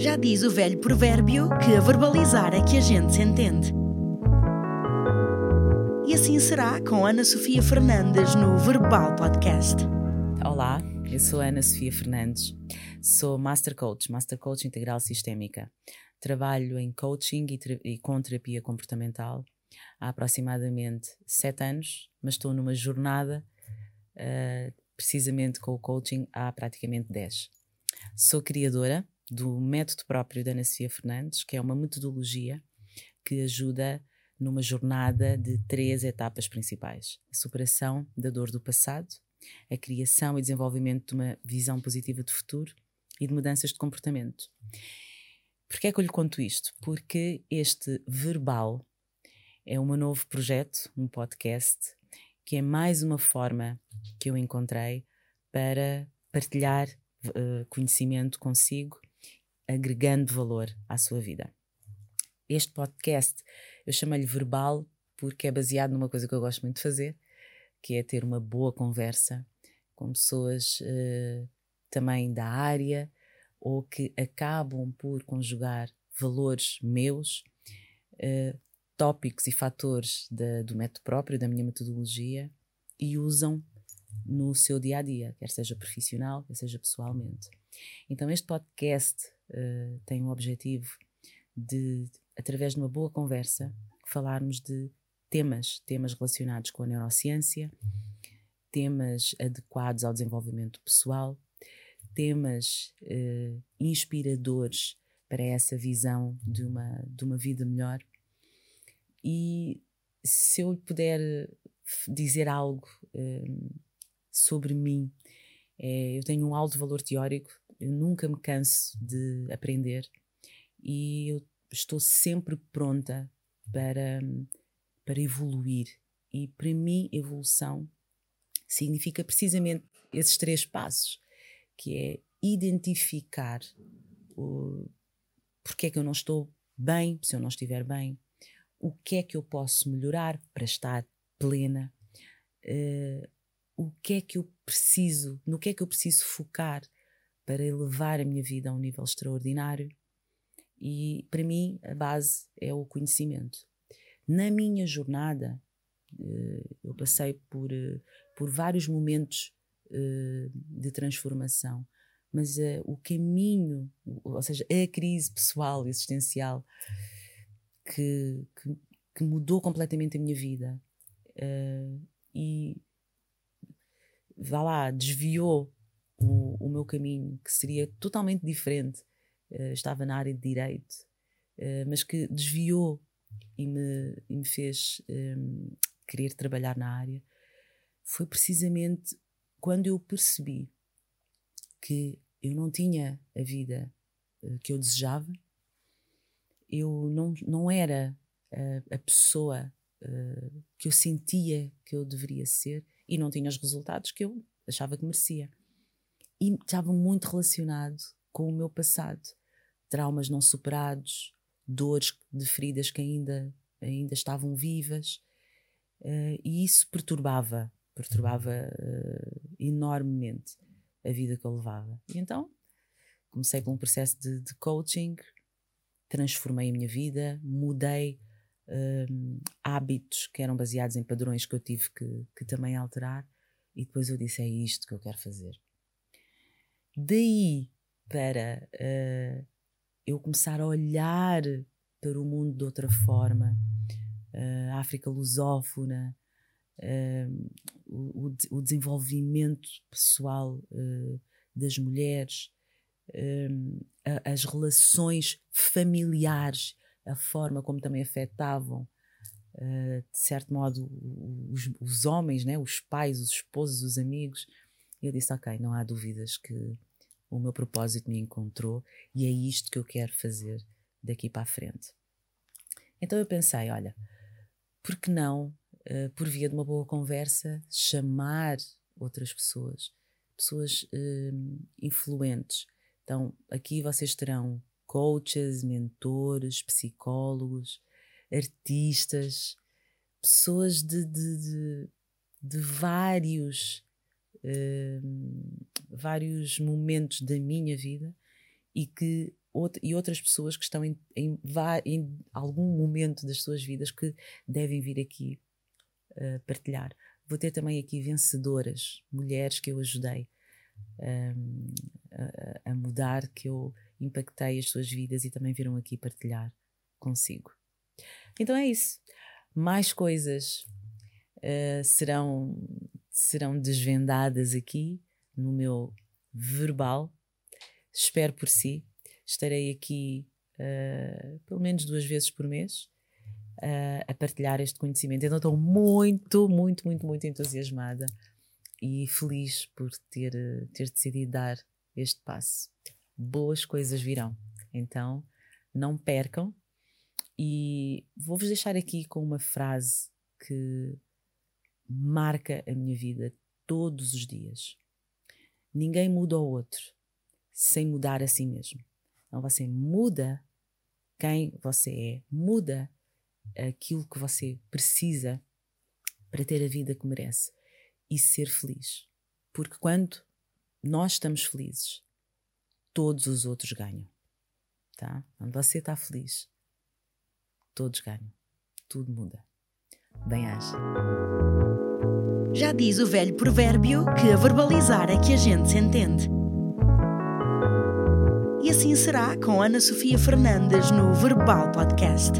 Já diz o velho provérbio que a verbalizar é que a gente se entende. E assim será com Ana Sofia Fernandes no Verbal Podcast. Olá, eu sou Ana Sofia Fernandes, sou Master Coach, Master Coach Integral Sistémica. Trabalho em coaching e, e com terapia comportamental há aproximadamente sete anos, mas estou numa jornada uh, precisamente com o coaching há praticamente dez. Sou criadora do método próprio da Ana Sofia Fernandes, que é uma metodologia que ajuda numa jornada de três etapas principais: a superação da dor do passado, a criação e desenvolvimento de uma visão positiva de futuro e de mudanças de comportamento. Porquê é que eu lhe conto isto? Porque este verbal é um novo projeto, um podcast, que é mais uma forma que eu encontrei para partilhar uh, conhecimento consigo, agregando valor à sua vida. Este podcast eu chamo-lhe verbal porque é baseado numa coisa que eu gosto muito de fazer, que é ter uma boa conversa com pessoas uh, também da área ou que acabam por conjugar valores meus, uh, tópicos e fatores da, do método próprio, da minha metodologia, e usam no seu dia a dia, quer seja profissional, quer seja pessoalmente. Então, este podcast uh, tem o objetivo de, através de uma boa conversa, falarmos de temas, temas relacionados com a neurociência, temas adequados ao desenvolvimento pessoal, temas uh, inspiradores para essa visão de uma, de uma vida melhor. E se eu puder dizer algo sobre mim, é, eu tenho um alto valor teórico, eu nunca me canso de aprender e eu estou sempre pronta para, para evoluir. E para mim, evolução significa precisamente esses três passos que é identificar o, porque é que eu não estou bem, se eu não estiver bem, o que é que eu posso melhorar para estar plena, uh, o que é que eu preciso, no que é que eu preciso focar para elevar a minha vida a um nível extraordinário. E para mim a base é o conhecimento. Na minha jornada, uh, eu passei por, uh, por vários momentos uh, de transformação. Mas o caminho, ou seja, a crise pessoal, existencial, que, que, que mudou completamente a minha vida e vá lá, desviou o, o, meu caminho, que seria totalmente diferente. estava na área de direito, mas que desviou e me, e me fez um, querer trabalhar na área, foi precisamente quando eu percebi que eu não tinha a vida uh, que eu desejava, eu não, não era uh, a pessoa uh, que eu sentia que eu deveria ser e não tinha os resultados que eu achava que merecia. E estava muito relacionado com o meu passado. Traumas não superados, dores de feridas que ainda, ainda estavam vivas. e isso perturbava perturbava uh, enormemente a vida que eu levava. E então comecei com um processo de, de coaching, transformei a minha vida, mudei uh, hábitos que eram baseados em padrões que eu tive que, que também alterar, e depois eu disse: é isto que eu quero fazer. Daí para uh, eu começar a olhar para o mundo de outra forma, uh, a África lusófona, uh, o, o, desenvolvimento pessoal uh, das mulheres, uh, as relações familiares, a forma como também afetavam, de certo modo, os, os, homens, né? os pais, os esposos, os amigos. E eu disse: Ok, não há dúvidas que o meu propósito me encontrou e é isto que eu quero fazer daqui para a frente. Então eu pensei: olha, por que não uh, por via de uma boa conversa, chamar outras pessoas, pessoas uh, influentes. Então, aqui vocês terão coaches, mentores, psicólogos, artistas, pessoas de, de, de, de vários, uh, vários momentos da minha vida e que e outras pessoas que estão em, em, em, algum momento das suas vidas que devem vir aqui uh, partilhar. Vou ter também aqui vencedoras, mulheres que eu ajudei um, a, a, mudar, que eu impactei as suas vidas e também viram aqui partilhar consigo. Então é isso. Mais coisas uh, serão, serão desvendadas aqui no meu verbal. Espero por si. Estarei aqui uh, pelo menos duas vezes por mês uh, a partilhar este conhecimento. Então estou muito, muito, muito, muito entusiasmada e feliz por ter, ter decidido dar este passo. Boas coisas virão. Então não percam. E vou-vos deixar aqui com uma frase que marca a minha vida todos os dias. Ninguém muda o outro sem mudar a si mesmo. Então você muda quem você é, muda aquilo que você precisa para ter a vida que merece e ser feliz. Porque quando nós estamos felizes, todos os outros ganham. Tá? Quando você está feliz, todos ganham. Tudo muda. Bem-aja. Já diz o velho provérbio que a verbalizar é que a gente se entende. E assim será com Ana Sofia Fernandes no Verbal Podcast.